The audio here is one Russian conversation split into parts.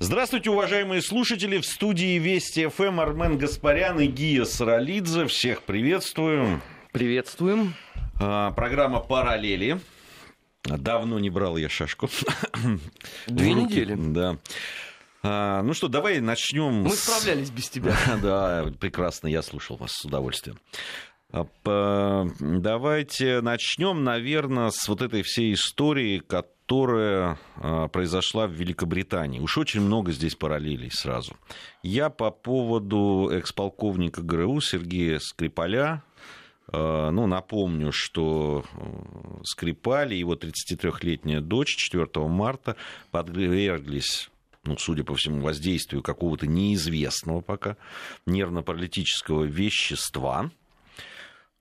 Здравствуйте, уважаемые слушатели. В студии Вести ФМ Армен Гаспарян и Гия Саралидзе. Всех приветствую. Приветствуем. А, программа «Параллели». Давно не брал я шашку. Две недели. Да. А, ну что, давай начнем. Мы с... справлялись без тебя. да, прекрасно, я слушал вас с удовольствием. А, давайте начнем, наверное, с вот этой всей истории, которая а, произошла в Великобритании. Уж очень много здесь параллелей сразу. Я по поводу экс-полковника ГРУ Сергея Скрипаля, а, ну, напомню, что э, Скрипаль и его 33-летняя дочь 4 марта подверглись ну, судя по всему, воздействию какого-то неизвестного пока нервно-паралитического вещества.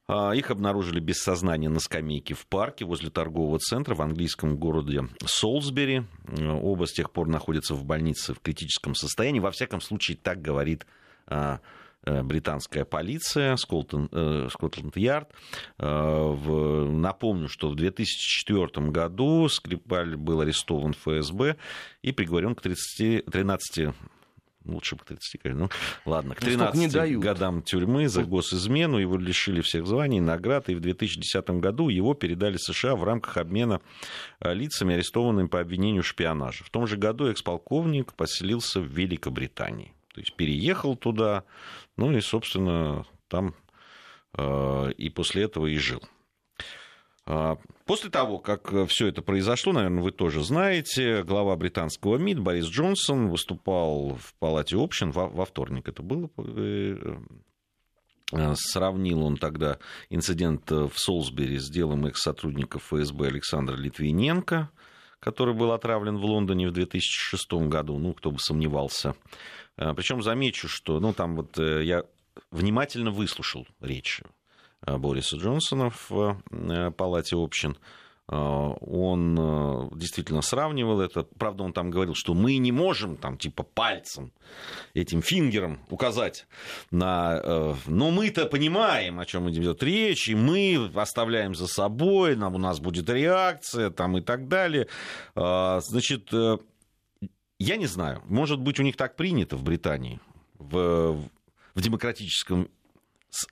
А, их обнаружили без сознания на скамейке в парке возле торгового центра в английском городе Солсбери. Оба с тех пор находятся в больнице в критическом состоянии. Во всяком случае, так говорит а, э, британская полиция, Скотланд-Ярд. А, напомню, что в 2004 году Скрипаль был арестован ФСБ и приговорен к 30, 13 лучше бы к 30, ну ладно, к 13 ну, годам тюрьмы за госизмену, его лишили всех званий, наград, и в 2010 году его передали США в рамках обмена э, лицами, арестованными по обвинению в шпионаже. В том же году экс-полковник поселился в Великобритании, то есть переехал туда, ну и, собственно, там э, и после этого и жил. После того, как э, все это произошло, наверное, вы тоже знаете, глава британского МИД Борис Джонсон выступал в Палате общин во, вторник. Это было э, э, Сравнил он тогда инцидент в Солсбери с делом экс-сотрудника ФСБ Александра Литвиненко, который был отравлен в Лондоне в 2006 году, ну, кто бы сомневался. Причем замечу, что, ну, там вот я внимательно выслушал речь Бориса Джонсона в э, Палате общин. Э, он действительно сравнивал это. Правда, он там говорил, что мы не можем там типа пальцем, этим фингером указать на... Но мы-то понимаем, о чем идет речь, и мы оставляем за собой, нам, у нас будет реакция там, и так далее. Значит, я не знаю, может быть, у них так принято в Британии, в, в демократическом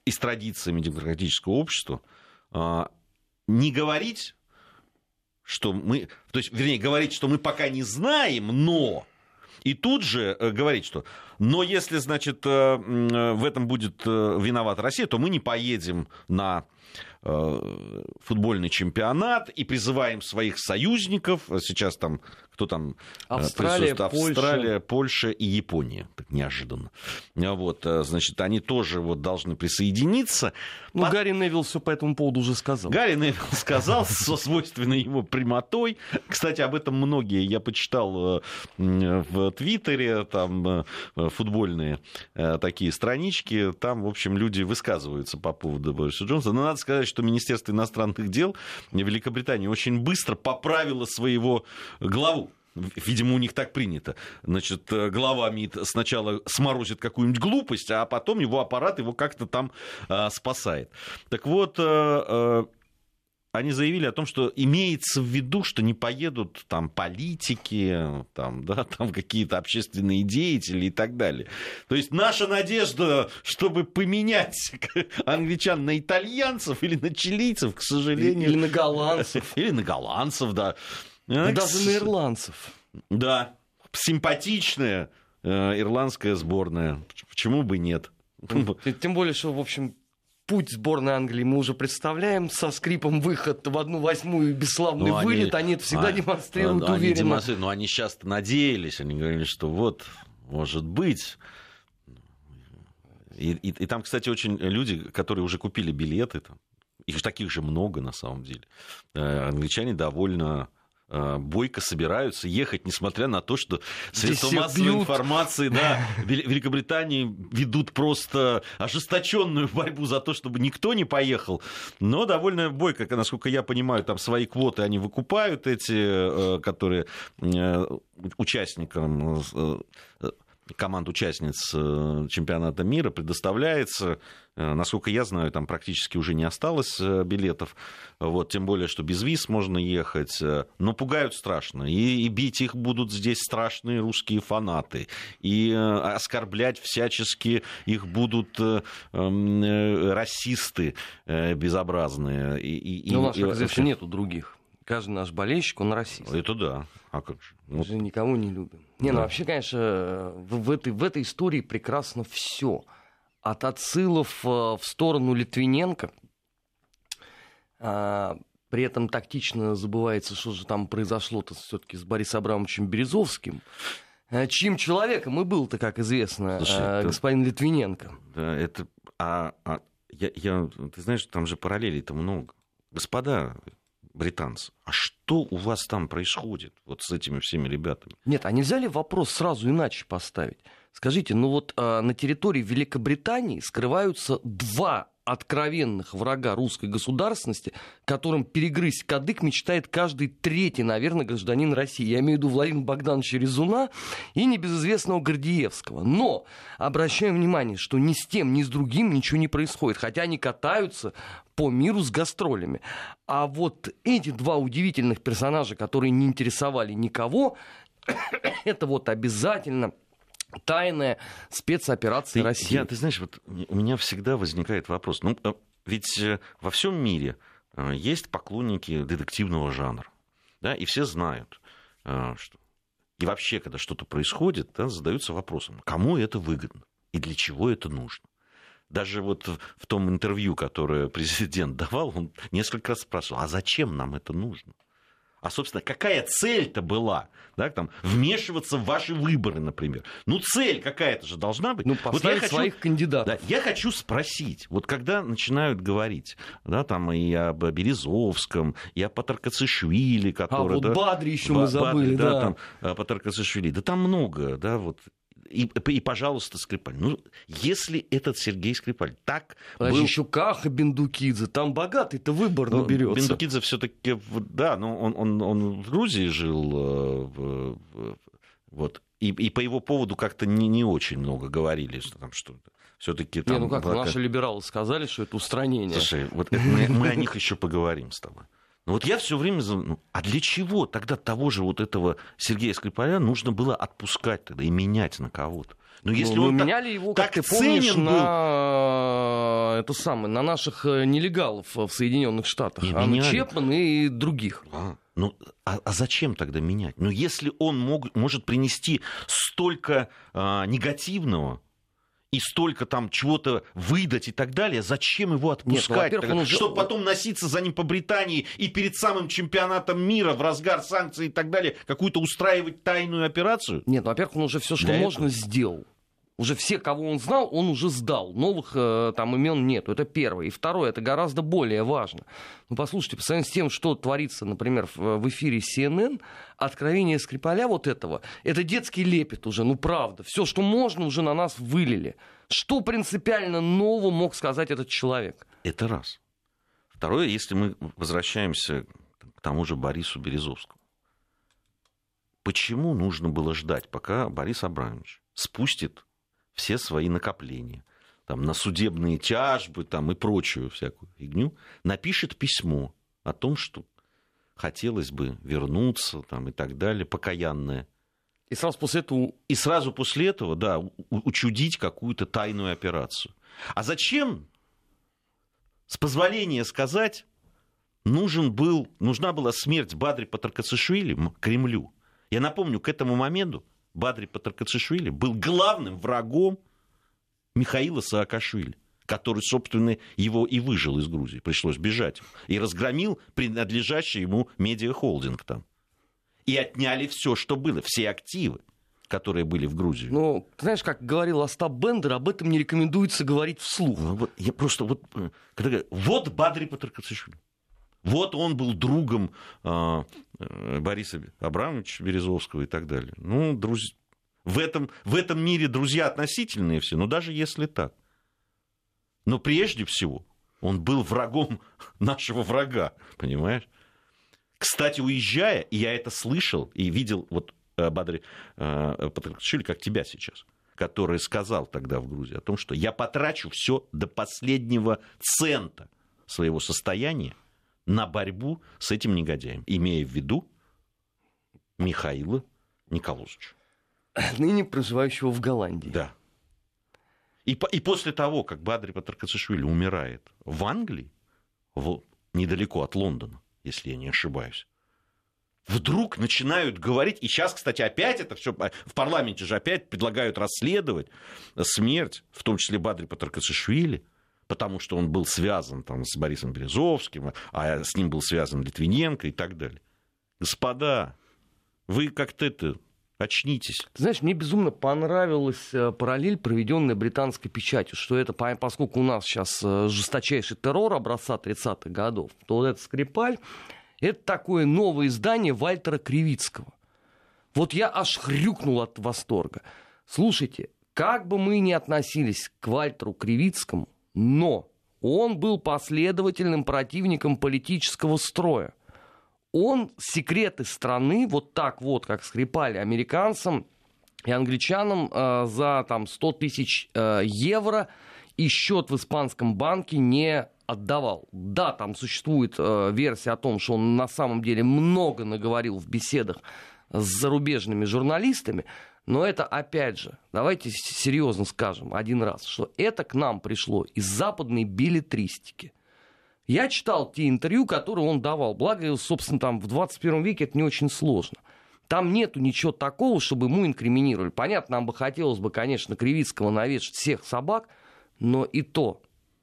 и с традициями демократического общества, а, не говорить, что мы, то есть, вернее, говорить, что мы пока не знаем, но и тут же э, говорить, что но если, значит, э, в этом будет э, виновата Россия, то мы не поедем на футбольный чемпионат и призываем своих союзников, сейчас там кто там э, Австралия, Австралия, Польша. и Япония, так неожиданно. Вот, э, значит, они тоже вот должны присоединиться. Ну, по... Гарри Невилл все по этому поводу уже сказал. Гарри Невилл сказал со свойственной ему прямотой. Кстати, об этом многие я почитал э, в Твиттере, там футбольные такие странички, там, в общем, люди высказываются по поводу Бориса Джонсона. Но надо сказать, что Министерство иностранных дел Великобритании очень быстро поправило своего главу Видимо, у них так принято. Значит, э, глава МИД сначала сморозит какую-нибудь глупость, а потом его аппарат его как-то там э, спасает. Так вот, э, э, они заявили о том, что имеется в виду, что не поедут там политики, там, да, там какие-то общественные деятели и так далее. То есть наша надежда, чтобы поменять англичан на итальянцев или на чилийцев, к сожалению... Или на голландцев. Или на голландцев, да даже на ирландцев. Да, симпатичная э, ирландская сборная. Почему бы нет? Тем более, что, в общем, путь сборной Англии мы уже представляем со скрипом выход в одну восьмую бесславный ну, вылет. Они, они это всегда а, демонстрируют а, уверенно. Они демонстрируют, но они сейчас надеялись, они говорили, что вот, может быть. И, и, и там, кстати, очень люди, которые уже купили билеты, там, их таких же много на самом деле. Э, англичане довольно бойко собираются ехать, несмотря на то, что средства массовой бьют. информации да, Великобритании ведут просто ожесточенную борьбу за то, чтобы никто не поехал. Но довольно бойко, насколько я понимаю, там свои квоты они выкупают, эти, э, которые э, участникам команд участниц э, чемпионата мира предоставляется. Э, насколько я знаю, там практически уже не осталось э, билетов. Вот, тем более, что без виз можно ехать. Но пугают страшно. И, и бить их будут здесь страшные русские фанаты. И оскорблять всячески их будут э, э, расисты э, безобразные. И, и, Но у нас, как известно, нету других. Каждый наш болельщик, он расист. Это да. А как же? Мы же никого не любим. Не, ну, да. ну вообще, конечно, в, в, этой, в этой истории прекрасно все. От отсылов э, в сторону Литвиненко, а, при этом тактично забывается, что же там произошло-то все-таки с Борисом Абрамовичем Березовским. А, чьим человеком и был-то, как известно, Слушай, господин это... Литвиненко. Да, это... А, а, я, я, ты знаешь, там же параллелей-то много. Господа, британцы. А что у вас там происходит вот с этими всеми ребятами? Нет, а нельзя ли вопрос сразу иначе поставить? Скажите, ну вот э, на территории Великобритании скрываются два откровенных врага русской государственности, которым перегрызть кадык мечтает каждый третий, наверное, гражданин России. Я имею в виду Владимира Богдановича Резуна и небезызвестного Гордиевского. Но обращаем внимание, что ни с тем, ни с другим ничего не происходит, хотя они катаются по миру с гастролями. А вот эти два удивительных персонажа, которые не интересовали никого, это вот обязательно тайная спецоперация ты, России. Я, ты знаешь, вот у меня всегда возникает вопрос. Ну, э, ведь э, во всем мире э, есть поклонники детективного жанра. Да, и все знают, что... И вообще, когда что-то происходит, да, задаются вопросом, кому это выгодно и для чего это нужно. Даже вот в том интервью, которое президент давал, он несколько раз спрашивал, а зачем нам это нужно? А, собственно, какая цель-то была? Да, там, вмешиваться в ваши выборы, например. Ну, цель какая-то же должна быть. Ну, вот я хочу, своих кандидатов. Да, я хочу спросить, вот когда начинают говорить, да, там и об Березовском, и о Патаркацишвили, который... А, вот да, Бадри еще мы забыли, да. да. Там, а, Патаркацишвили, да там много, да, вот и, и, пожалуйста, Скрипаль. Ну, если этот Сергей Скрипаль так Подожди, был... еще Каха Бендукидзе, там богатый-то выбор ну, наберется. Бендукидзе все-таки, да, ну, он, он, он в Грузии жил, э, вот, и, и по его поводу как-то не, не очень много говорили, что там что-то все-таки там... Не, ну как, была... наши либералы сказали, что это устранение. Слушай, вот это, мы, мы о них еще поговорим с тобой. Но вот я все время... Ну, а для чего тогда того же вот этого Сергея Скрипаля нужно было отпускать тогда и менять на кого-то? Но ну, если ну, он меняли так, его, как ты помнишь, был... на это самое, на наших э, нелегалов в Соединенных Штатах, не, а меняли. Чепман и других. А, ну, а, а зачем тогда менять? Ну, если он мог, может принести столько а, негативного, и столько там чего-то выдать и так далее, зачем его отпускать? Нет, ну, уже... Чтобы потом носиться за ним по Британии и перед самым чемпионатом мира в разгар санкций и так далее какую-то устраивать тайную операцию? Нет, ну, во-первых, он уже все, что Для можно, этого... сделал. Уже все, кого он знал, он уже сдал. Новых э, там имен нету. Это первое. И второе, это гораздо более важно. Ну, послушайте, по сравнению с тем, что творится, например, в, в эфире CNN, откровение Скрипаля вот этого, это детский лепет уже, ну правда. Все, что можно, уже на нас вылили. Что принципиально нового мог сказать этот человек? Это раз. Второе, если мы возвращаемся к тому же Борису Березовскому. Почему нужно было ждать, пока Борис Абрамович спустит все свои накопления, там, на судебные тяжбы там, и прочую всякую фигню, напишет письмо о том, что хотелось бы вернуться там, и так далее, покаянное. И сразу после этого... И сразу после этого, да, учудить какую-то тайную операцию. А зачем, с позволения сказать, нужен был, нужна была смерть Бадри Патаркацишвили Кремлю? Я напомню, к этому моменту Бадри Патаркацишвили был главным врагом Михаила Саакашвили который, собственно, его и выжил из Грузии. Пришлось бежать. И разгромил принадлежащий ему медиахолдинг там. И отняли все, что было, все активы которые были в Грузии. Ну, знаешь, как говорил Остап Бендер, об этом не рекомендуется говорить вслух. Ну, вот, я просто вот, э, когда говорю, вот Бадри Патрикацишвили. Вот он был другом э, Бориса Абрамовича Березовского и так далее. Ну, друзья, в этом, в этом мире друзья относительные все, но даже если так. Но прежде всего он был врагом нашего врага, понимаешь? Кстати, уезжая, и я это слышал и видел, вот Бадри э, Патрикашвили, как тебя сейчас. который сказал тогда в Грузии о том, что я потрачу все до последнего цента своего состояния на борьбу с этим негодяем, имея в виду Михаила Николозовича. Ныне проживающего в Голландии. Да. И, и после того, как Бадри Патракасишвили умирает в Англии, в, недалеко от Лондона, если я не ошибаюсь, вдруг начинают говорить, и сейчас, кстати, опять это все, в парламенте же опять предлагают расследовать смерть, в том числе Бадри Патракасишвили, потому что он был связан там, с Борисом Березовским, а с ним был связан Литвиненко и так далее. Господа, вы как-то это Очнитесь. Ты знаешь, мне безумно понравилась э, параллель, проведенная британской печатью, что это, поскольку у нас сейчас э, жесточайший террор образца 30-х годов, то вот этот Скрипаль, это такое новое издание Вальтера Кривицкого. Вот я аж хрюкнул от восторга. Слушайте, как бы мы ни относились к Вальтеру Кривицкому, но он был последовательным противником политического строя – он секреты страны вот так вот, как скрипали американцам и англичанам э, за там, 100 тысяч э, евро и счет в испанском банке не отдавал. Да, там существует э, версия о том, что он на самом деле много наговорил в беседах с зарубежными журналистами, но это, опять же, давайте серьезно скажем один раз, что это к нам пришло из западной билетристики. Я читал те интервью, которые он давал. Благо, собственно, там в 21 веке это не очень сложно. Там нету ничего такого, чтобы ему инкриминировали. Понятно, нам бы хотелось бы, конечно, Кривицкого навешать всех собак, но и то,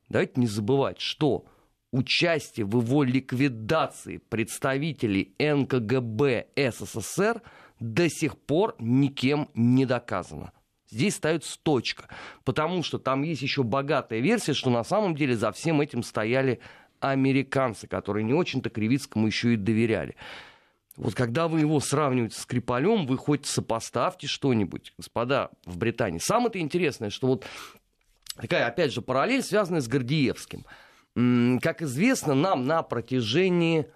давайте не забывать, что участие в его ликвидации представителей НКГБ СССР до сих пор никем не доказано. Здесь ставится точка, потому что там есть еще богатая версия, что на самом деле за всем этим стояли американцы, которые не очень-то Кривицкому еще и доверяли. Вот когда вы его сравниваете с Скрипалем, вы хоть сопоставьте что-нибудь, господа, в Британии. Самое-то интересное, что вот такая, опять же, параллель, связанная с Гордиевским. Как известно, нам на протяжении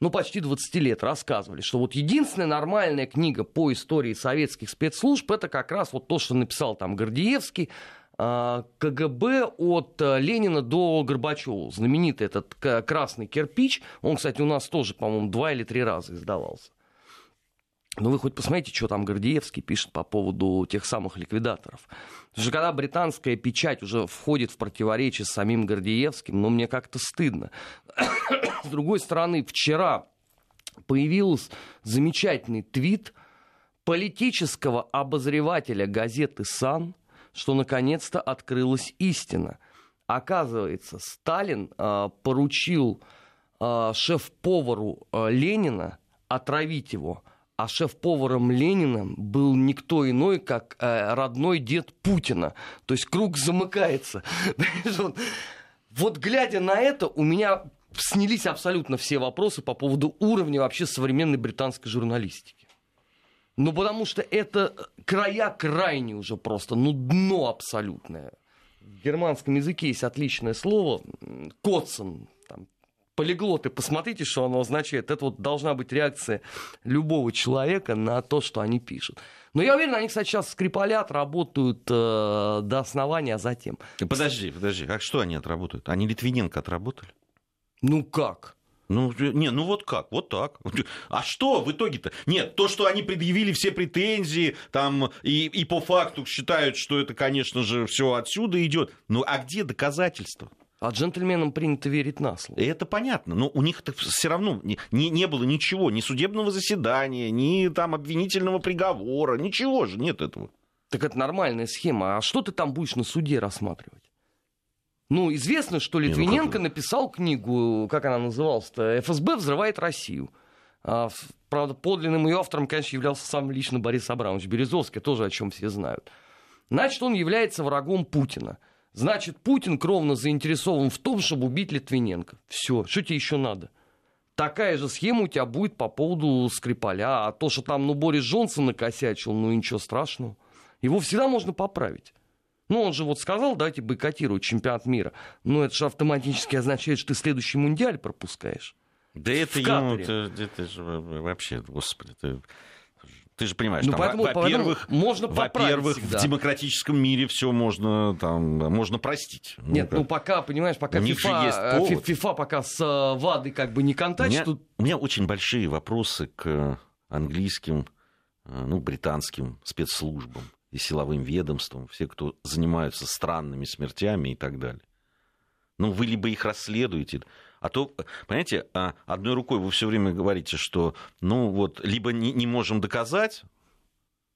ну, почти 20 лет рассказывали, что вот единственная нормальная книга по истории советских спецслужб, это как раз вот то, что написал там Гордиевский, а, КГБ от э, Ленина до Горбачева. Знаменитый этот красный кирпич. Он, кстати, у нас тоже, по-моему, два или три раза издавался. Но вы хоть посмотрите, что там Гордеевский пишет по поводу тех самых ликвидаторов. Потому что когда британская печать уже входит в противоречие с самим Гордеевским, ну, мне как-то стыдно. С другой стороны, вчера появился замечательный твит политического обозревателя газеты «Сан», что наконец-то открылась истина. Оказывается, Сталин э, поручил э, шеф-повару э, Ленина отравить его, а шеф-поваром Ленина был никто иной, как э, родной дед Путина. То есть круг замыкается. Вот глядя на это, у меня снялись абсолютно все вопросы по поводу уровня вообще современной британской журналистики. Ну, потому что это края крайне уже просто, ну, дно абсолютное. В германском языке есть отличное слово «коцен», полиглоты, посмотрите, что оно означает. Это вот должна быть реакция любого человека на то, что они пишут. Но я уверен, они, кстати, сейчас скрипалят, работают э, до основания, а затем... Подожди, подожди, а что они отработают? Они Литвиненко отработали? Ну как? Ну, не, ну вот как, вот так. А что в итоге-то? Нет, то, что они предъявили все претензии, там, и, и по факту считают, что это, конечно же, все отсюда идет. Ну, а где доказательства? А джентльменам принято верить на слово. Это понятно, но у них все равно не, не, не было ничего, ни судебного заседания, ни там обвинительного приговора, ничего же нет этого. Так это нормальная схема. А что ты там будешь на суде рассматривать? Ну, известно, что Литвиненко написал книгу, как она называлась-то, «ФСБ взрывает Россию». А, правда, подлинным ее автором, конечно, являлся сам лично Борис Абрамович Березовский, тоже о чем все знают. Значит, он является врагом Путина. Значит, Путин кровно заинтересован в том, чтобы убить Литвиненко. Все, что тебе еще надо? Такая же схема у тебя будет по поводу Скрипаля. А то, что там, ну, Борис Джонсон накосячил, ну, ничего страшного. Его всегда можно поправить. Ну, он же вот сказал, давайте бойкотировать чемпионат мира. Ну, это же автоматически означает, что ты следующий мундиаль пропускаешь. Да это ему, это, это же вообще, господи, это Ты же понимаешь, Ну, там, поэтому- во- во-первых, можно во-первых, в демократическом мире все можно там можно простить. Ну, Нет, как. ну пока, понимаешь, пока FIFA, есть э, повод. FIFA пока с э, ВАДой как бы не у, меня, тут у меня очень большие вопросы к английским, э, ну, британским спецслужбам и силовым ведомствам, все, кто занимаются странными смертями и так далее. Ну, вы либо их расследуете, а то, понимаете, а, одной рукой вы все время говорите, что, ну, вот, либо не, не можем доказать,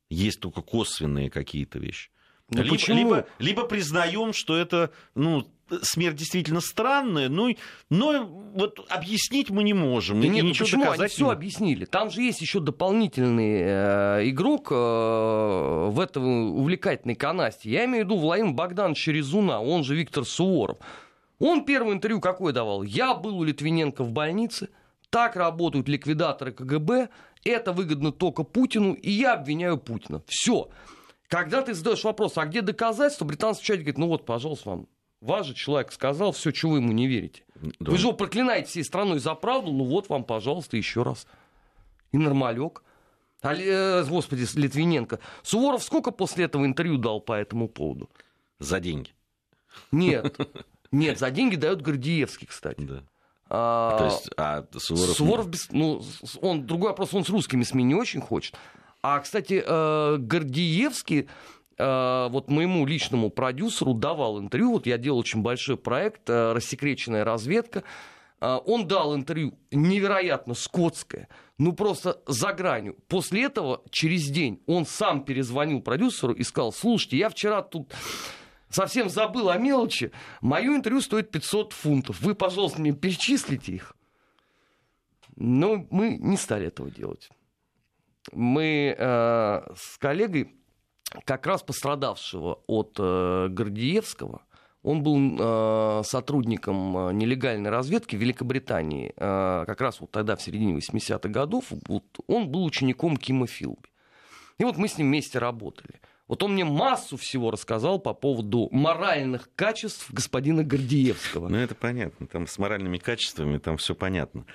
есть только косвенные какие-то вещи. Ну либо, почему? либо, либо признаем, что это, ну, смерть действительно странная, ну, и- но вот объяснить мы не можем. Да нет, ну ничего почему? Они доказать все не- объяснили. Там же есть еще дополнительный э, игрок э, в этой увлекательной канасте. Я имею в виду Владимир Богданович Резуна, он же Виктор Суворов. Он первое интервью какое давал? Я был у Литвиненко в больнице, так работают ликвидаторы КГБ, это выгодно только Путину, и я обвиняю Путина. Все. Когда ты задаешь вопрос, а где доказательства, британский человек говорит, ну вот, пожалуйста, вам. Ваш же человек сказал, все, чего вы ему не верите. Да. Вы же его проклинаете всей страной за правду, ну вот вам, пожалуйста, еще раз. И нормалек. А, э, господи, Литвиненко. Суворов сколько после этого интервью дал по этому поводу? За деньги. Нет. Нет, за деньги дает Гордиевский, кстати. Да. А, То есть, а Суворов... Суворов, без- ну, он, другой вопрос, он с русскими СМИ не очень хочет. А, кстати, э, Гордиевский, э, вот моему личному продюсеру давал интервью, вот я делал очень большой проект э, «Рассекреченная разведка», он дал интервью невероятно скотское, ну просто за гранью. После этого, через день, он сам перезвонил продюсеру и сказал, слушайте, я вчера тут совсем забыл о мелочи, мое интервью стоит 500 фунтов, вы, пожалуйста, мне перечислите их. Но мы не стали этого делать. Мы э, с коллегой, как раз пострадавшего от э, Гордиевского, он был э, сотрудником э, нелегальной разведки в Великобритании, э, как раз вот тогда, в середине 80-х годов, вот, он был учеником Кима Филби. И вот мы с ним вместе работали. Вот он мне массу всего рассказал по поводу моральных качеств господина Гордиевского. Ну, это понятно. Там с моральными качествами там все понятно.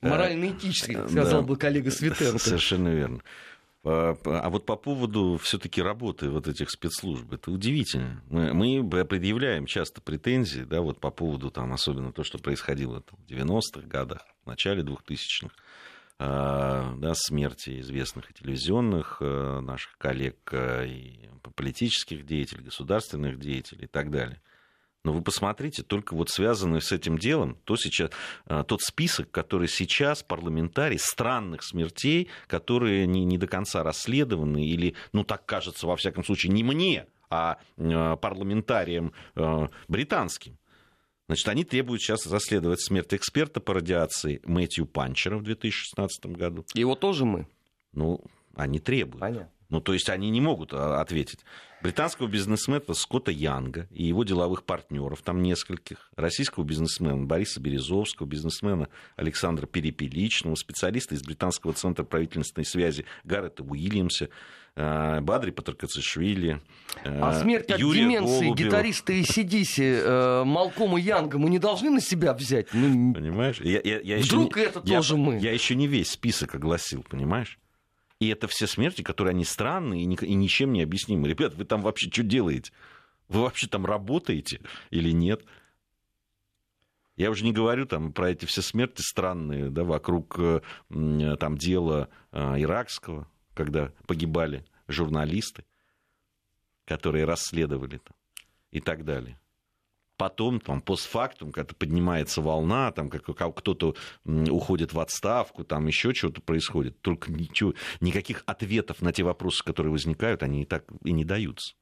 Морально-этически, Э, сказал да. бы коллега Светенко. Совершенно верно. А а вот по поводу все-таки работы вот этих спецслужб, это удивительно. Мы, мы предъявляем часто претензии, да, вот по поводу там, особенно то, что происходило там, в 90-х годах, в начале 2000-х, а, да, смерти известных и телевизионных э, наших коллег, э, и политических деятелей, государственных деятелей и так далее. Но вы посмотрите, только вот связанный с этим делом, то сейчас, тот список, который сейчас парламентарий, странных смертей, которые не, не до конца расследованы, или, ну так кажется, во всяком случае, не мне, а э, парламентариям э, британским. Значит, они требуют сейчас расследовать смерть эксперта по радиации Мэтью Панчера в 2016 году. Его тоже мы. Ну, они требуют. Понятно. Ну, то есть они не могут а, ответить. Британского бизнесмена Скотта Янга и его деловых партнеров, там нескольких, российского бизнесмена Бориса Березовского, бизнесмена Александра Перепеличного, специалиста из Британского центра правительственной связи Гаррета Уильямса, Бадри Патракацишвили, э, А смерть от Юрия деменции Голубева. гитариста и Сидиси э, Малкома Янга мы не должны на себя взять? Ну, Понимаешь? Я, я- я еще Вдруг не- это я- тоже мы? Я еще не весь список огласил, понимаешь? И это все смерти, которые они странные и, ни- и ничем не объяснимы. Ребят, вы там вообще что делаете? Вы вообще там работаете или нет? Я уже не говорю там про эти все смерти странные, да, вокруг э, там дела э, иракского, когда погибали журналисты, которые расследовали там, и так далее потом, там, постфактум, когда поднимается волна, там, как, кто-то уходит в отставку, там еще что-то происходит. Только ничего, никаких ответов на те вопросы, которые возникают, они и так и не даются.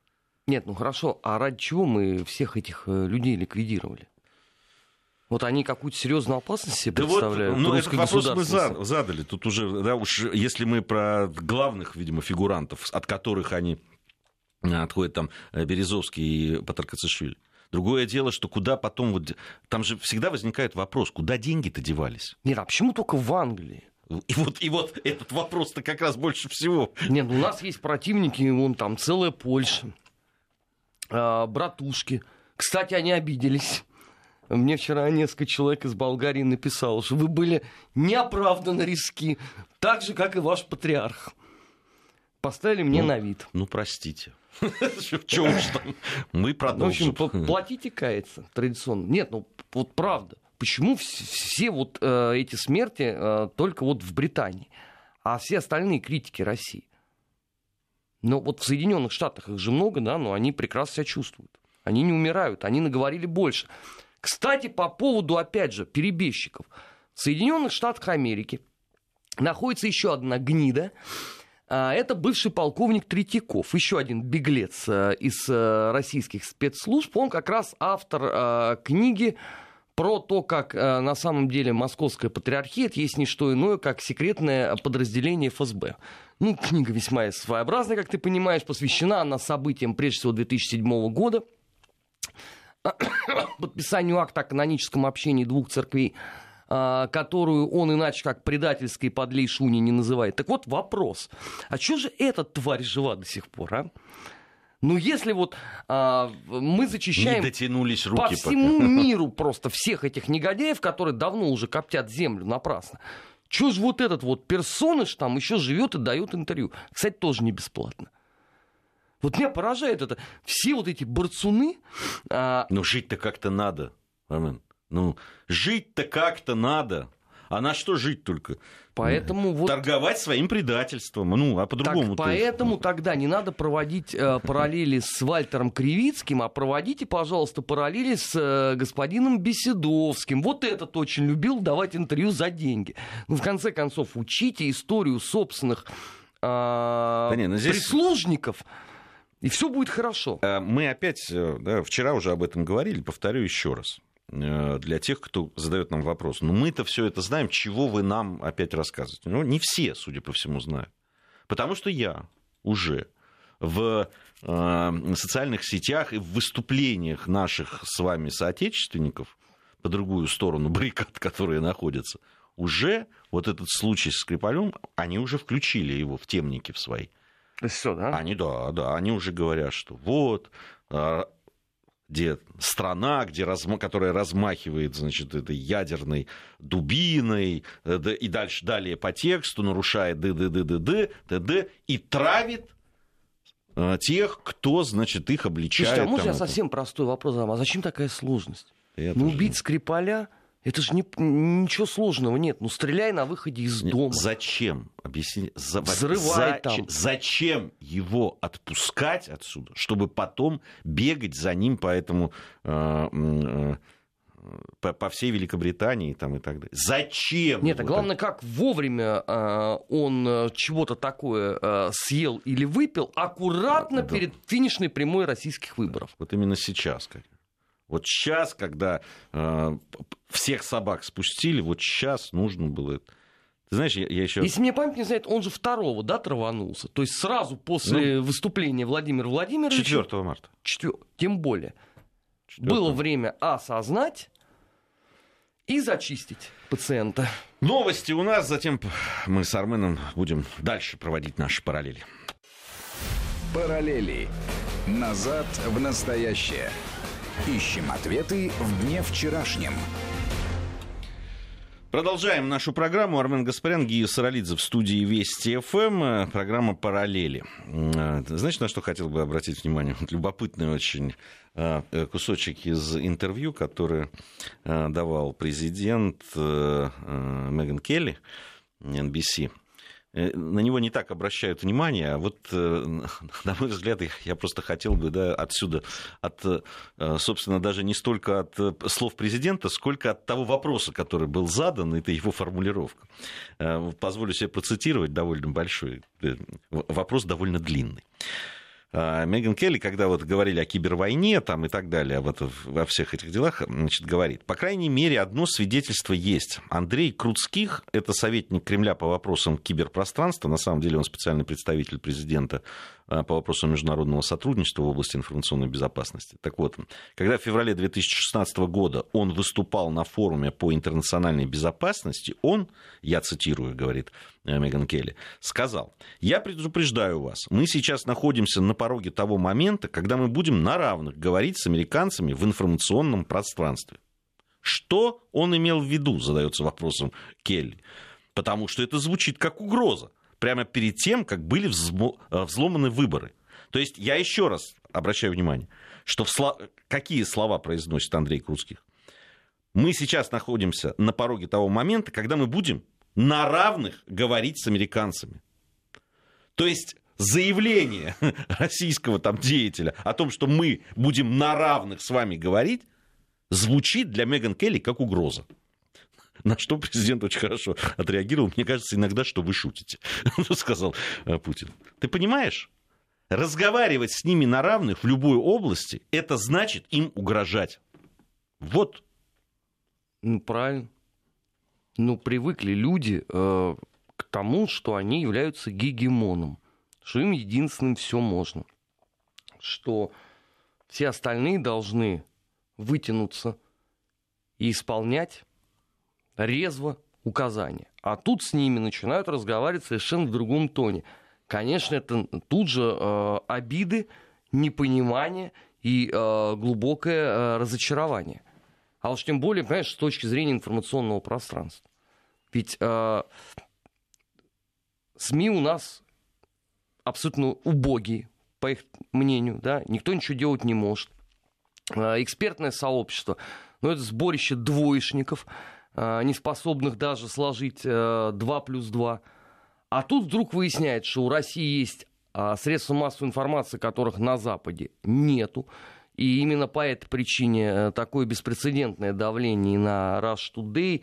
Нет, ну хорошо, а ради чего мы всех этих э, людей ликвидировали? Вот они какую-то серьезную опасность себе представляют. ну, этот вопрос мы задали. Тут уже, да, уж если мы про главных, видимо, фигурантов, от которых они э, отходят там э, Березовский и Патракацишвили. Другое дело, что куда потом... Вот, там же всегда возникает вопрос, куда деньги-то девались? Нет, а почему только в Англии? И вот, и вот этот вопрос-то как раз больше всего. Нет, ну, у нас есть противники, вон там целая Польша, а, братушки. Кстати, они обиделись. Мне вчера несколько человек из Болгарии написало, что вы были неоправданно риски, так же, как и ваш патриарх. Поставили мне Ну, на вид. Ну, простите. Чего уж там. Мы Ну, в общем, продолжим. платите каяться традиционно. Нет, ну вот правда. Почему вс- все вот э, эти смерти э, только вот в Британии, а все остальные критики России? Ну вот в Соединенных Штатах их же много, да, но они прекрасно себя чувствуют. Они не умирают, они наговорили больше. Кстати, по поводу, опять же, перебежчиков. В Соединенных Штатах Америки находится еще одна гнида. А, Это бывший полковник Третьяков, еще один беглец э, из э, российских спецслужб. Он как раз автор э, книги про то, как на самом деле московская патриархия это есть не что иное, как секретное подразделение ФСБ. Ну, книга весьма своеобразная, как ты понимаешь, посвящена она событиям, прежде всего, 2007 года, подписанию акта о каноническом общении двух церквей, а, которую он иначе как предательской подлей шуни не называет. Так вот вопрос, а что же эта тварь жива до сих пор, а? Ну, если вот а, мы Не зачищаем дотянулись по руки пока. всему миру просто всех этих негодяев, которые давно уже коптят землю напрасно. Чего ж вот этот вот персоныш там еще живет и дает интервью? Кстати, тоже не бесплатно. Вот меня поражает это. Все вот эти борцуны, а, Ну, жить-то как-то надо, Армен. Ну, жить-то как-то надо. А на что жить только? поэтому вот... Торговать своим предательством. Ну, а по-другому. Так, поэтому тогда не надо проводить э, параллели с Вальтером Кривицким, а проводите, пожалуйста, параллели с э, господином Беседовским. Вот этот очень любил давать интервью за деньги. Ну, в конце концов, учите историю собственных э, не, ну здесь- прислужников, и все будет хорошо. Э, Мы опять, э, да, вчера уже об этом говорили, повторю еще раз. Э, Для тех, кто задает нам вопрос. Ну, мы-то все это знаем, чего вы нам опять рассказываете? Ну, не все, судя по всему, знают. Потому что я уже в э, социальных сетях и в выступлениях наших с вами соотечественников по другую сторону баррикад, которые находятся, уже вот этот случай с Скрипалем, они уже включили его в темники в свои. Все, да? Они, да, да, они уже говорят, что вот, а, где страна, где разма- которая размахивает, значит, этой ядерной дубиной, э, да, и дальше, далее по тексту, нарушает д-д-д-д-д, д-д, и травит э, тех, кто, значит, их обличает. Слушайте, а можно я совсем простой вопрос задам? А зачем такая сложность? Это Ну, убить Скрипаля, это же не, ничего сложного нет. Ну, стреляй на выходе из Нет, дома. Зачем? Объясни. За- Взрывай там. Зачем его отпускать отсюда, чтобы потом бегать за ним по этому э, э, по, по всей Великобритании там, и так далее. Зачем? Нет, а главное, как вовремя э, он э, чего-то такое э, съел или выпил, аккуратно Да. перед финишной прямой российских выборов. так? Вот именно сейчас. как- Вот сейчас, когда э, всех собак спустили, вот сейчас нужно было это. Ты знаешь, я, я еще... Если мне память не знает, он же второго, да, траванулся. То есть сразу после выступления Владимира Владимировича... 4 марта. четвер- Тем более. 4 Было время осознать и зачистить пациента. Новости у нас, затем мы с Арменом будем дальше проводить наши параллели. Параллели. Назад в настоящее. Ищем ответы в дне вчерашнем. Продолжаем нашу программу. Армен Гаспарян, Гия Саралидзе в студии Вести ФМ. Э, Программа «Параллели». Ты Знаешь, на что хотел бы обратить внимание? Любопытный очень э, э, кусочек из интервью, который э, давал президент э, э, Меган Келли, NBC. Э, На него не так обращают внимание, а вот, э, на мой взгляд, я- просто хотел бы да, отсюда, от, э, собственно, даже не столько от слов президента, сколько от того вопроса, который был задан, это его формулировка. Позволю себе процитировать довольно большой, вопрос довольно длинный. А, Меган Келли, когда вот говорили о кибервойне там, и так далее, вот во всех этих делах, значит, говорит, по крайней мере, одно свидетельство есть. Андрей Круцких, это советник Кремля по вопросам киберпространства, на самом деле он специальный представитель президента по вопросам международного сотрудничества в области информационной безопасности. Так вот, когда в феврале 2016 года он выступал на форуме по интернациональной безопасности, он, я цитирую, говорит э, Меган Келли, сказал, я предупреждаю вас, мы сейчас находимся на пороге того момента, когда мы будем на равных говорить с американцами в информационном пространстве. Что он имел в виду, задается вопросом Келли. Потому что это звучит как угроза. Прямо перед тем, как были взломаны выборы. То есть я еще раз обращаю внимание, что в сло... какие слова произносит Андрей Крутских. Мы сейчас находимся на пороге того момента, когда мы будем на равных говорить с американцами. То есть заявление российского там деятеля о том, что мы будем на равных с вами говорить, звучит для Меган Келли как угроза. На что президент очень хорошо отреагировал. Мне кажется, иногда, что вы шутите, сказал э, Путин. Ты понимаешь? Разговаривать с ними на равных в любой области, это значит им угрожать. Вот. Ну, правильно. Ну, привыкли люди э, к тому, что они являются гегемоном, что им единственным все можно, что все остальные должны вытянуться и исполнять резво указания. А тут с ними начинают разговаривать совершенно в другом тоне. Конечно, это тут же э, обиды, непонимание и э, глубокое э, разочарование. А уж тем более, понимаешь, с точки зрения информационного пространства. Ведь э, СМИ у нас абсолютно убогие, по их мнению, да, никто ничего делать не может. Э, экспертное сообщество, ну, это сборище двоечников, не способных даже сложить э, 2 плюс 2. А тут вдруг выясняется, что у России есть а, средства массовой информации, которых на Западе нету. И именно по этой причине э, такое беспрецедентное давление и на Rush Today,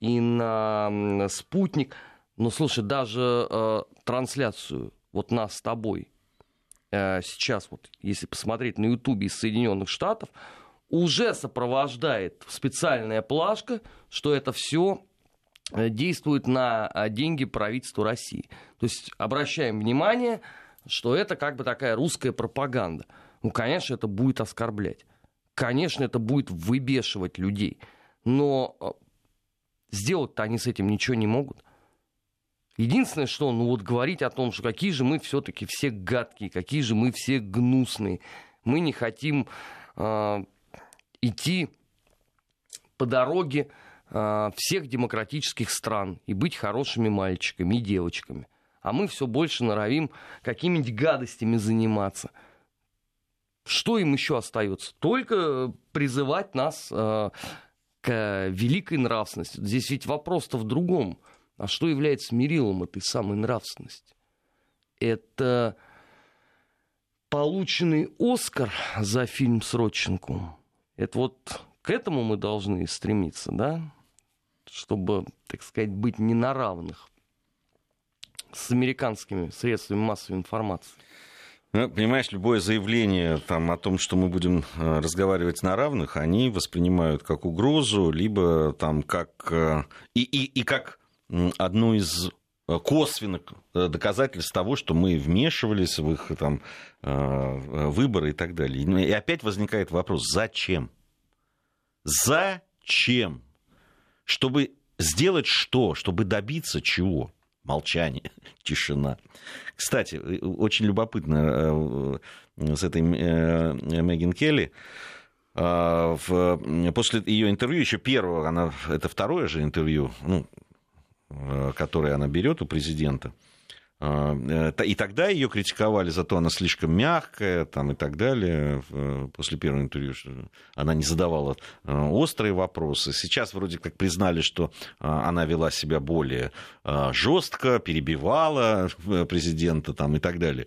и на Спутник. Ну, слушай, даже э, трансляцию вот нас с тобой э, сейчас, вот, если посмотреть на Ютубе из Соединенных Штатов, уже сопровождает специальная плашка, что это все Э, действует на а, деньги правительства России. То есть обращаем внимание, что это как бы такая русская пропаганда. Ну, конечно, это будет оскорблять. Конечно, это будет выбешивать людей. Но э, сделать-то они с этим ничего не могут. Единственное, что, ну вот говорить о том, что какие же мы все-таки все гадкие, какие же мы все гнусные. Мы не хотим э, идти по дороге Э, всех демократических стран и быть хорошими мальчиками и девочками. А мы все больше норовим какими-нибудь гадостями заниматься. Что им еще остается? Только призывать нас э, к великой нравственности. Здесь ведь вопрос-то в другом. А что является мерилом этой самой нравственности? Это полученный Оскар за фильм с Родченко. Это вот к этому мы должны стремиться, да? Чтобы, так сказать, быть не на равных с американскими средствами массовой информации. Ну, понимаешь, любое заявление там, о том, что мы будем э, разговаривать на равных, они воспринимают как угрозу, либо там, как, э, и, и, и как одну из э, косвенных доказательств того, что мы вмешивались в их там, выборы и так далее. И опять возникает вопрос, зачем? Зачем? Чтобы сделать что? Чтобы добиться чего? Молчание, тишина. Кстати, очень любопытно э, с этой э, Меган Келли. Э, после ее интервью, еще первого, она, это второе же интервью, ну, которое она берет у президента, а, э, и тогда ее критиковали за то, она слишком мягкая там, и так далее. После первого интервью она не задавала э, острые вопросы. Сейчас вроде как признали, что она вела себя более жестко, перебивала э, президента там, и так далее.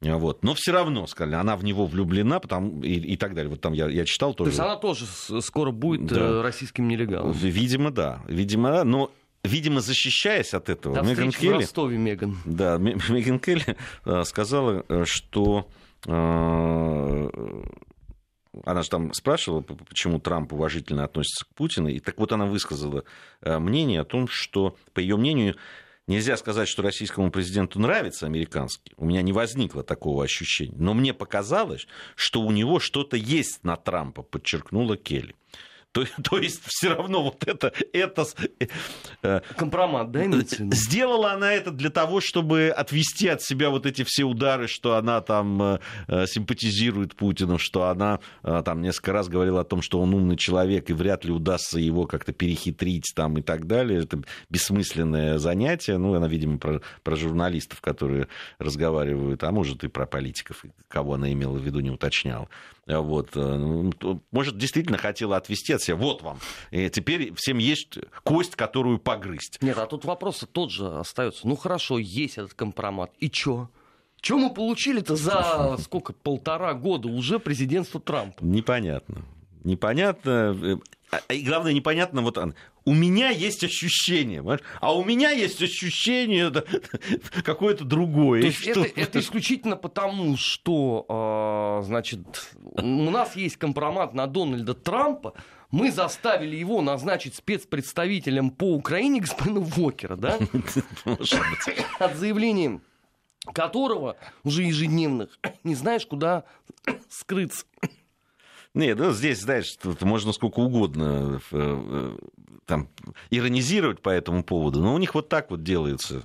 Вот. Но все равно, сказали, она в него влюблена потому, и, и так далее. Вот там я, я читал тоже. То есть она тоже скоро будет да. российским нелегалом? Видимо, да. Видимо, да. Но видимо, защищаясь от этого, До Меган Келли... в Ростове, Меган. Да, Меган Келли э, сказала, э, что э, она же там спрашивала, почему Трамп уважительно относится к Путину, и так вот она высказала мнение о том, что, по ее мнению, нельзя сказать, что российскому президенту нравится американский. У меня не возникло такого ощущения. Но мне показалось, что у него что-то есть на Трампа, подчеркнула Келли. То, то есть все равно вот это... это э, Компромат, да, Сделала она это для того, чтобы отвести от себя вот эти все удары, что она там э, э, симпатизирует Путину, что она там несколько раз говорила о том, что он умный человек, и вряд ли удастся его как-то перехитрить там и так далее. Это бессмысленное занятие. Ну, она, видимо, про, про журналистов, которые разговаривают, а может и про политиков, кого она имела в виду, не уточняла. Вот. Ну, может, действительно хотела отвести от себя. Вот вам. И теперь всем есть кость, которую погрызть. Нет, а тут вопрос тот же остается. Ну хорошо, есть этот компромат. И чё? Что мы получили-то за сколько, полтора года уже президентство Трампа? Непонятно. Непонятно. А, и главное, непонятно, вот у меня есть ощущение, а у меня есть ощущение да, какое-то другое. То есть это, это исключительно потому, что, э, значит, у нас есть компромат на Дональда Трампа, мы заставили его назначить спецпредставителем по Украине господина Вокера, да? От заявлений которого уже ежедневных не знаешь, куда скрыться. Нет, ну здесь, знаешь, тут можно сколько угодно э, э, там, иронизировать по этому поводу, но у них вот так вот делается.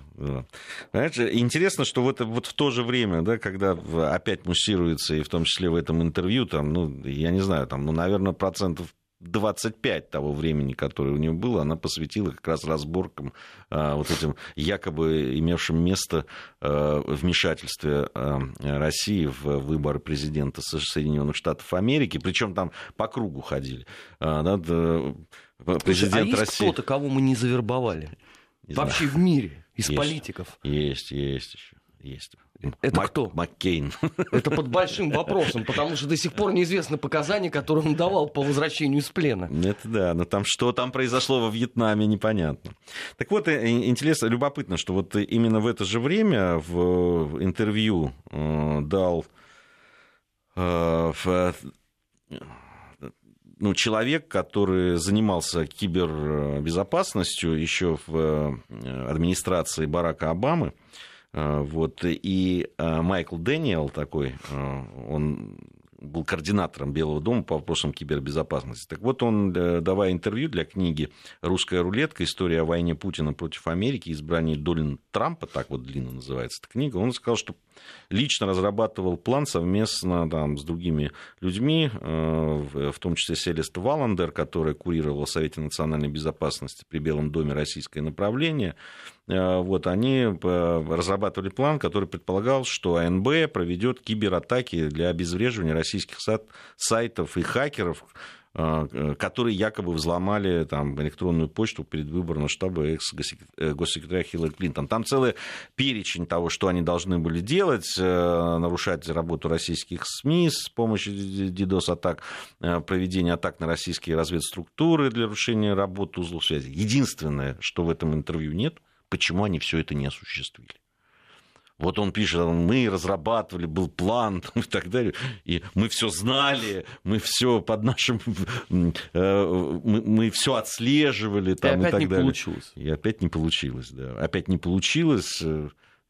Понимаешь? Интересно, что вот, вот в то же время, да, когда опять муссируется, и в том числе в этом интервью, там, ну, я не знаю, там, ну, наверное, процентов 25 того времени, которое у нее было, она посвятила как раз разборкам а, вот этим якобы имевшим место а, вмешательстве а, России в выборы президента Соединенных Штатов Америки, причем там по кругу ходили. Президент а есть России... кто-то, кого мы не завербовали? Не Вообще знаю. в мире, из есть, политиков. Есть, есть еще. Есть. Это Мак, кто? Маккейн. Это под большим вопросом, потому что до сих пор неизвестны показания, которые он давал по возвращению из плена. Это да, но там что там произошло во Вьетнаме, непонятно. Так вот, э, интересно, любопытно, что вот именно в это же время в интервью э, дал э, в, ну, человек, который занимался кибербезопасностью еще в администрации Барака Обамы, Э, вот, и э, Майкл Дэниел такой, э, он был координатором Белого дома по вопросам кибербезопасности. Так вот, он, давая интервью для книги «Русская рулетка. История о войне Путина против Америки. Избрание Долин Трампа», так вот длинно называется эта книга, он сказал, что лично разрабатывал план совместно там, с другими людьми, в том числе Селест Валандер, которая курировала в Совете национальной безопасности при Белом доме российское направление, Э, вот, они э, разрабатывали план, который предполагал, что АНБ проведет кибератаки для обезвреживания российских сайтов и хакеров, э, которые якобы взломали там, электронную почту перед выбором штаба экс-госсекретаря Хиллари Клинтон. Там целый перечень того, что они должны были делать, нарушать работу российских СМИ с помощью DDoS-атак, проведение атак на российские разведструктуры для нарушения работы узлов связи. Единственное, что в этом интервью нет – почему они все это не осуществили. Вот он пишет, мы разрабатывали, был план и так далее, и мы все знали, мы все под нашим, э, мы, мы все отслеживали там, и, опять и так не далее. получилось. И опять не получилось, да. Опять не получилось, э,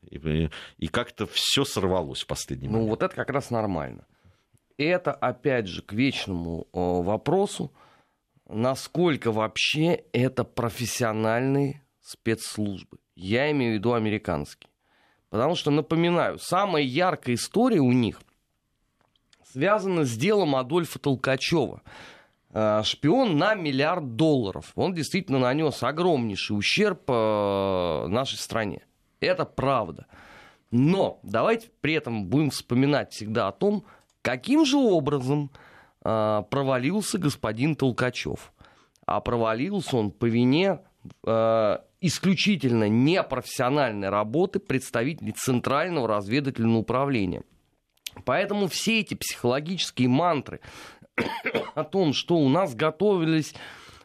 и, и как-то все сорвалось в последний ну, момент. Ну вот это как раз нормально. Это опять же к вечному э, вопросу, насколько вообще это профессиональный спецслужбы. Я имею в виду американские. Потому что, напоминаю, самая яркая история у них связана с делом Адольфа Толкачева. Э, шпион на миллиард долларов. Он действительно нанес огромнейший ущерб э, нашей стране. Это правда. Но давайте при этом будем вспоминать всегда о том, каким же образом э, провалился господин Толкачев. А провалился он по вине исключительно непрофессиональной работы представителей Центрального разведывательного управления. Поэтому все эти психологические мантры о том, что у нас готовились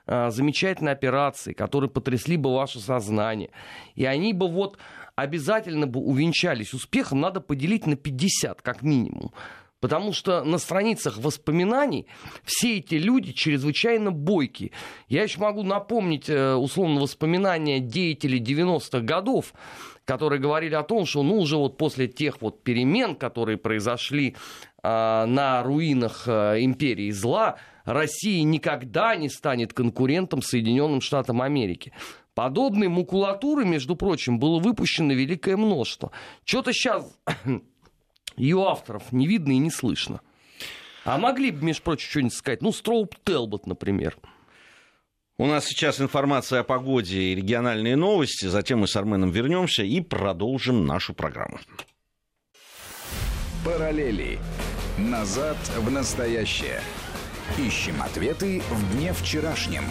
а, замечательные операции, которые потрясли бы ваше сознание, и они бы вот обязательно бы увенчались успехом, надо поделить на 50 как минимум. Потому что на страницах воспоминаний все эти люди чрезвычайно бойкие. Я еще могу напомнить, э, условно, воспоминания деятелей 90-х годов, которые говорили о том, что ну уже вот после тех вот перемен, которые произошли э, на руинах э, империи зла, Россия никогда не станет конкурентом Соединенным Штатам Америки. Подобной макулатуры, между прочим, было выпущено великое множество. Что-то сейчас ее авторов не видно и не слышно. А могли бы, между прочим, что-нибудь сказать? Ну, Строуп Телбот, например. У нас сейчас информация о погоде и региональные новости. Затем мы с Арменом вернемся и продолжим нашу программу. Параллели. Назад в настоящее. Ищем ответы в дне вчерашнем.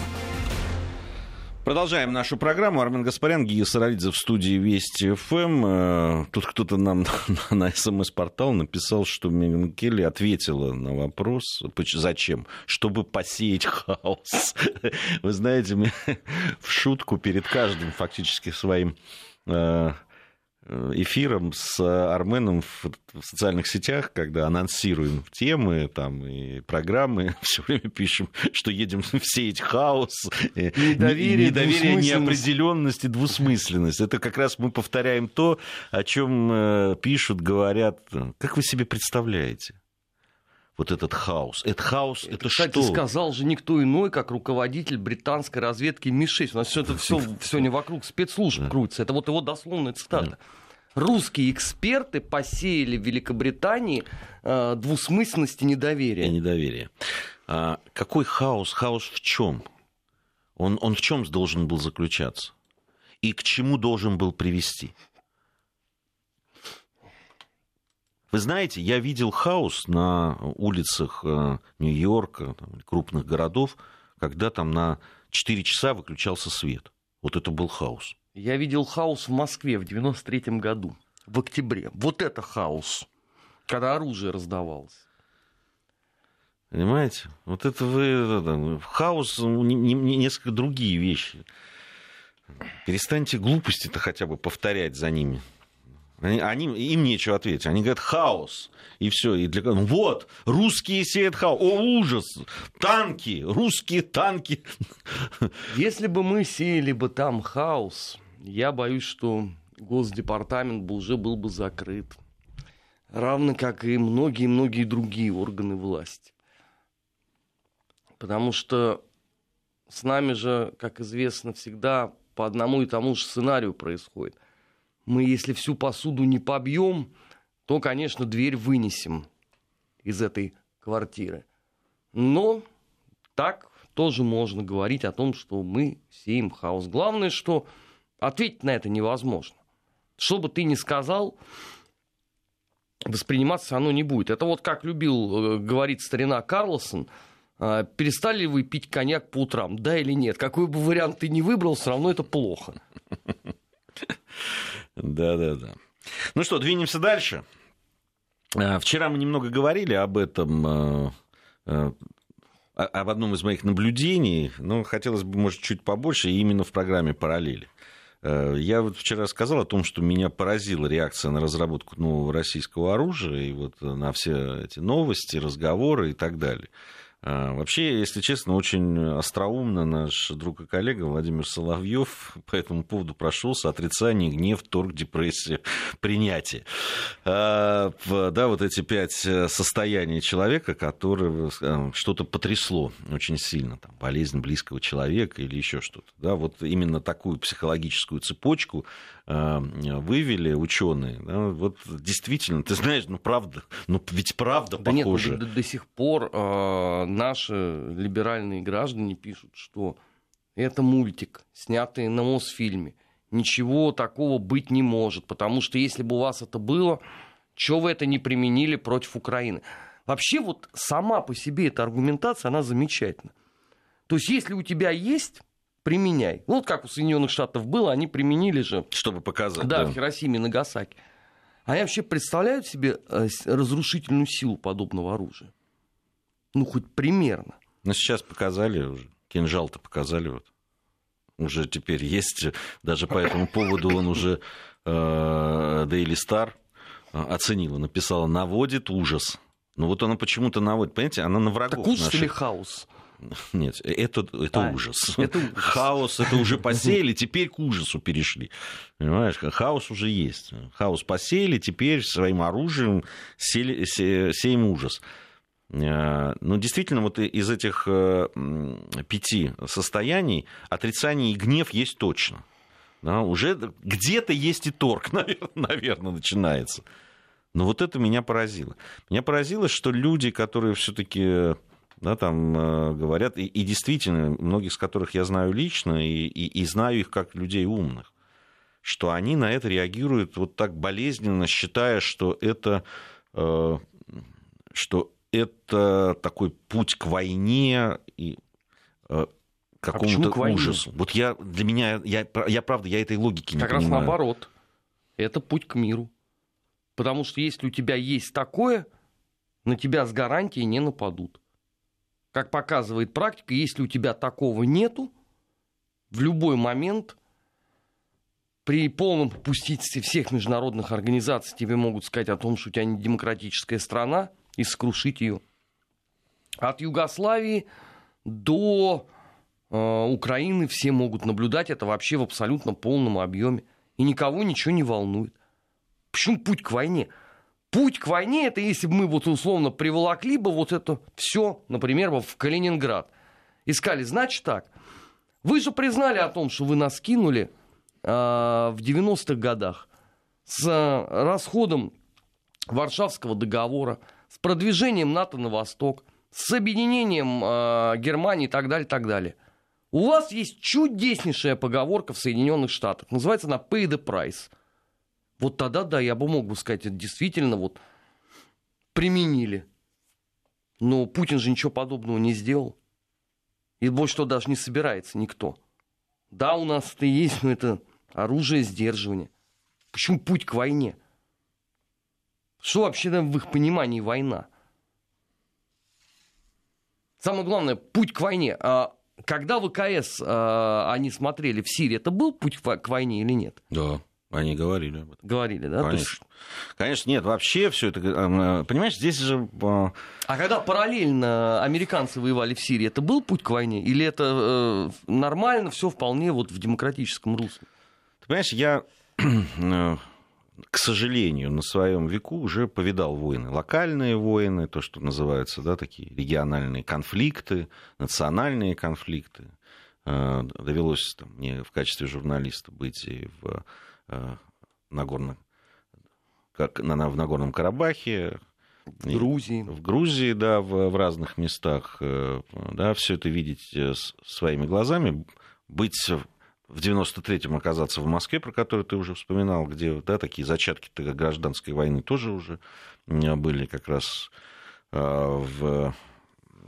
Продолжаем нашу программу. Армен Гаспарян, Гия Саралидзе в студии Вести ФМ. Э, тут кто-то нам на СМС-портал написал, что Меган Келли ответила на вопрос, зачем? Чтобы посеять хаос. Вы знаете, в шутку перед каждым фактически своим Э, эфиром с Арменом в, в социальных сетях, когда анонсируем темы там, и программы, все время пишем, что едем все эти хаос, э, недоверие, недоверие неопределенность и двусмысленность. Это как раз мы повторяем то, о чем э, пишут, говорят. Как вы себе представляете? Вот этот хаос. Это хаос, это, это кстати, что? сказал же никто иной, как руководитель британской разведки Ми-6. У нас все это все сегодня вокруг спецслужб крутится. Это вот его дословная цитата. Русские эксперты посеяли в Великобритании э, двусмысленность и недоверие. И недоверие. А какой хаос? Хаос в чем? Он, он в чем должен был заключаться? И к чему должен был привести? Вы знаете, я видел хаос на улицах э, Нью-Йорка, крупных городов, когда там на 4 часа выключался свет. Вот это был хаос. Я видел хаос в Москве в 93 году, в октябре. Вот это хаос, когда оружие раздавалось. Понимаете? Вот это вы... Хаос, ну, не, не, несколько другие вещи. Перестаньте глупости-то хотя бы повторять за ними. Они, они, им нечего ответить. Они говорят хаос. И все. И для... Ну вот, русские сеют хаос. О, ужас! Танки! Русские танки! Если бы мы сеяли бы там хаос, я боюсь, что Госдепартамент бы уже был бы закрыт. Равно как и многие-многие другие органы власти. Потому что с нами же, как известно, всегда по одному и тому же сценарию происходит – мы, если всю посуду не побьем, то, конечно, дверь вынесем из этой квартиры. Но так тоже можно говорить о том, что мы сеем хаос. Главное, что ответить на это невозможно. Что бы ты ни сказал, восприниматься оно не будет. Это вот как любил э, говорить старина Карлсон, э, перестали вы пить коньяк по утрам, да или нет? Какой бы вариант ты ни выбрал, все равно это плохо. Да-да-да. Ну что, двинемся дальше. А, вчера мы немного говорили об этом, а, а, об одном из моих наблюдений, но хотелось бы, может, чуть побольше, именно в программе «Параллели». Я вот вчера сказал о том, что меня поразила реакция на разработку нового российского оружия и вот на все эти новости, разговоры и так далее. А, вообще, если честно, очень остроумно наш друг и коллега Владимир Соловьев по этому поводу прошелся. Отрицание, гнев, торг, депрессия, принятие. А, да, вот эти пять э, состояний человека, которого э, что-то потрясло очень сильно. Там, болезнь близкого человека или еще что-то. Да, вот именно такую психологическую цепочку э, вывели ученые. Да, вот действительно, ты знаешь, ну правда, ну ведь правда да похоже. Нет, ну, до, до сих пор наши либеральные граждане пишут, что это мультик, снятый на Мосфильме. Ничего такого быть не может, потому что если бы у вас это было, что вы это не применили против Украины? Вообще вот сама по себе эта аргументация, она замечательна. То есть если у тебя есть, применяй. Вот как у Соединенных Штатов было, они применили же. Чтобы показать. Да, да. в Хиросиме и Нагасаки. Они вообще представляют себе э, разрушительную силу подобного оружия? Ну, хоть примерно. Ну, сейчас показали уже. Кинжал-то показали вот. Уже теперь есть, даже по этому поводу он уже э, Daily Star э, оценила, написала, наводит ужас. Ну вот она почему-то наводит, понимаете, она на врагов Так ужас наших. или хаос? Нет, это, это А, ужас. это ужас. Хаос это уже посеяли, теперь к ужасу перешли. Понимаешь, хаос уже есть. Хаос посеяли, теперь своим оружием сели- се- сеем ужас. Э, Ну, действительно, вот из этих э, пяти состояний отрицание и гнев есть точно. Да, уже где-то есть и торг, наверное, начинается. Но вот это меня поразило. Меня поразило, что люди, которые все-таки да, там э, говорят, и, и действительно, многих из которых я знаю лично, и, и, и знаю их как людей умных, что они на это реагируют вот так болезненно, считая, что это, э, что это такой путь к войне и э, А какому-то войне? ужасу. Вот я для меня, я, я правда, я этой логики не Как раз понимаю. наоборот. Это путь к миру. Потому что если у тебя есть такое, на тебя с гарантией не нападут. Как показывает практика, если у тебя такого нету, в любой момент при полном попустительстве всех международных организаций тебе могут сказать о том, что у тебя не демократическая страна, и скрушить ее. От Югославии до э, Украины все могут наблюдать это вообще в абсолютно полном объеме. И никого ничего не волнует. Почему путь к войне? Путь к войне это если бы мы вот условно приволокли бы вот это все, например, в Калининград. И сказали, значит так, вы же признали о том, что вы нас кинули э, в 90-х годах с э, расходом Варшавского договора, с продвижением НАТО на восток, с объединением э, Германии и так далее, так далее. У вас есть чудеснейшая поговорка в Соединенных Штатах. Называется она pay the price. Вот тогда, да, я бы мог бы сказать, это действительно вот применили. Но Путин же ничего подобного не сделал. И больше что даже не собирается никто. Да, у нас это есть, но это оружие сдерживания. Почему путь к войне? Что вообще в их понимании война? Самое главное, путь к войне. А когда ВКС а, они смотрели в Сирии, это был путь к войне или нет? Да, они говорили об этом. Говорили, да? То есть- Конечно. Конечно, нет, вообще все это... э, Понимаешь, здесь же... э, А когда параллельно американцы воевали в Сирии, это был путь к войне? Или это э, нормально, все вполне вот в демократическом русле? Ты понимаешь, я, э, к сожалению, на своем веку уже повидал войны. Локальные войны, то, что называется, да, такие региональные конфликты, национальные конфликты. Э, Довелось там, мне в качестве журналиста быть и в, э, Нагорно, как, на, в Нагорном Карабахе, В Грузии. в Грузии, да, в, в разных местах, э, да, все это видеть своими глазами, быть в 93-м оказаться в Москве, про которую ты уже вспоминал, где да, такие зачатки гражданской войны тоже уже были как раз э, в...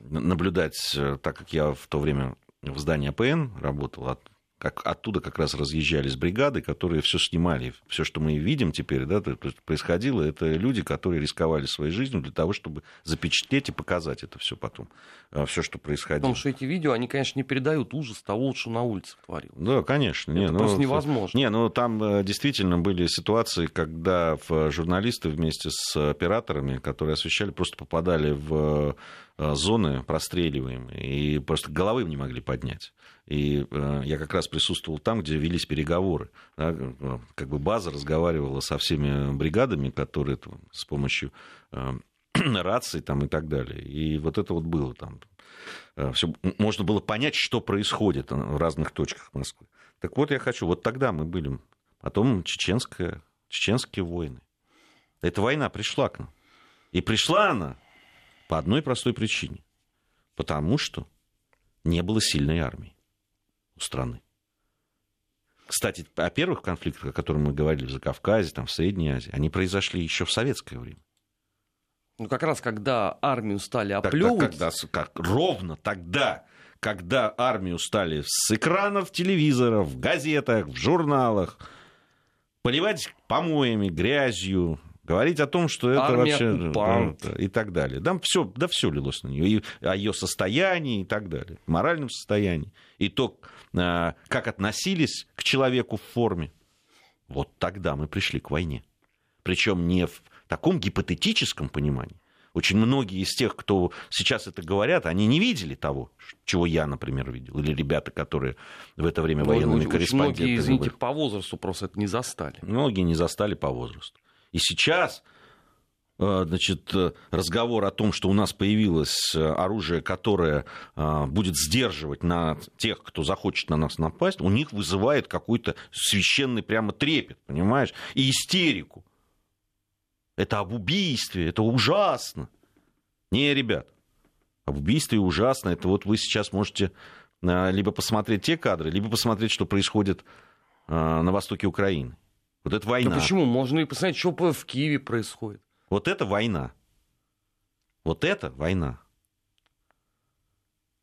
наблюдать, э, так как я в то время в здании АПН работал, от- как, оттуда как раз разъезжались бригады, которые все снимали. Все, что мы видим теперь, да, то есть происходило, это люди, которые рисковали своей жизнью для того, чтобы запечатлеть и показать это все потом. Все, что происходило. Потому что эти видео, они, конечно, не передают ужас того, что на улице творилось. Да, конечно. Это не, ну, просто невозможно. Не, ну там э, действительно были ситуации, когда в- журналисты вместе с операторами, которые освещали, просто попадали в э, зоны простреливаемые и просто головы не могли поднять. И э, я как раз присутствовал там, где велись переговоры. да, э, как бы база разговаривала со всеми бригадами, которые там, с помощью э, раций там, и так далее. И вот это вот было там. Все, можно было понять, что происходит в разных точках Москвы. Так вот, я хочу, вот тогда мы были, потом чеченская, чеченские войны. Эта война пришла к нам. И пришла она по одной простой причине. Потому что не было сильной армии у страны. Кстати, о первых конфликтах, о которых мы говорили в Закавказье, там, в Средней Азии, они произошли еще в советское время. Ну, как раз когда армию стали оплевывать, когда, с- как, ровно тогда, когда армию стали с экранов телевизоров, в газетах, в журналах поливать помоями, грязью, говорить о том, что это Армия вообще оккупант. да, и так далее. Да все, да все лилось на нее, и о ее состоянии и так далее, моральном состоянии, и то, а, как относились к человеку в форме. Вот тогда мы пришли к войне. Причем не в таком гипотетическом понимании, Очень многие из тех, кто сейчас это говорят, они не видели того, чего я, например, видел. Или ребята, которые в это время военными очень, корреспондентами. Многие, извините, по возрасту просто это не застали. Многие не застали по возрасту. И сейчас э, значит, разговор о том, что у нас появилось э, оружие, которое э, будет сдерживать на тех, кто захочет на нас напасть, у них вызывает какой-то священный прямо трепет, понимаешь, и истерику. Это об убийстве, это ужасно. Не, ребят, об убийстве ужасно. Это вот вы сейчас можете либо посмотреть те кадры, либо посмотреть, что происходит на востоке Украины. Вот это война. Да почему? Можно и посмотреть, что в Киеве происходит. Вот это война. Вот это война.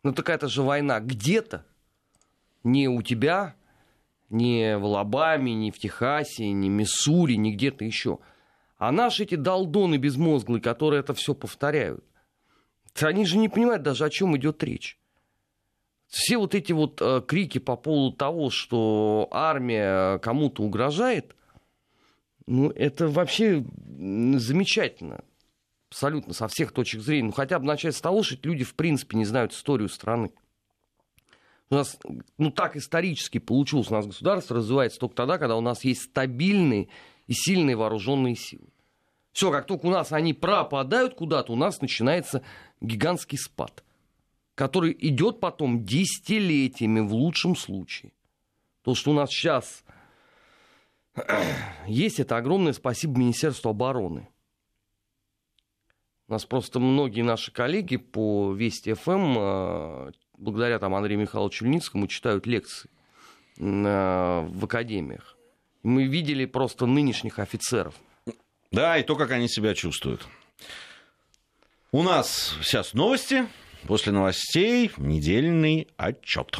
Ну так это же война где-то. Не у тебя, не в Алабаме, не в Техасе, не в Миссури, не где-то еще. А наши эти долдоны безмозглые, которые это все повторяют, они же не понимают даже, о чем идет речь. Все вот эти вот э, крики по поводу того, что армия кому-то угрожает, ну, это вообще замечательно. Абсолютно, со всех точек зрения. Ну, хотя бы начать с того, что люди, в принципе, не знают историю страны. У нас, ну, так исторически получилось, у нас государство развивается только тогда, когда у нас есть стабильные и сильные вооруженные силы. Все, как только у нас они пропадают куда-то, у нас начинается гигантский спад, который идет потом десятилетиями в лучшем случае. То, что у нас сейчас есть, это огромное спасибо Министерству обороны. У нас просто многие наши коллеги по Вести ФМ, а, благодаря там Андрею Михайловичу Ильницкому, читают лекции в академиях. Мы видели просто нынешних офицеров. Да, и то, как они себя чувствуют. У нас сейчас новости. После новостей недельный отчет.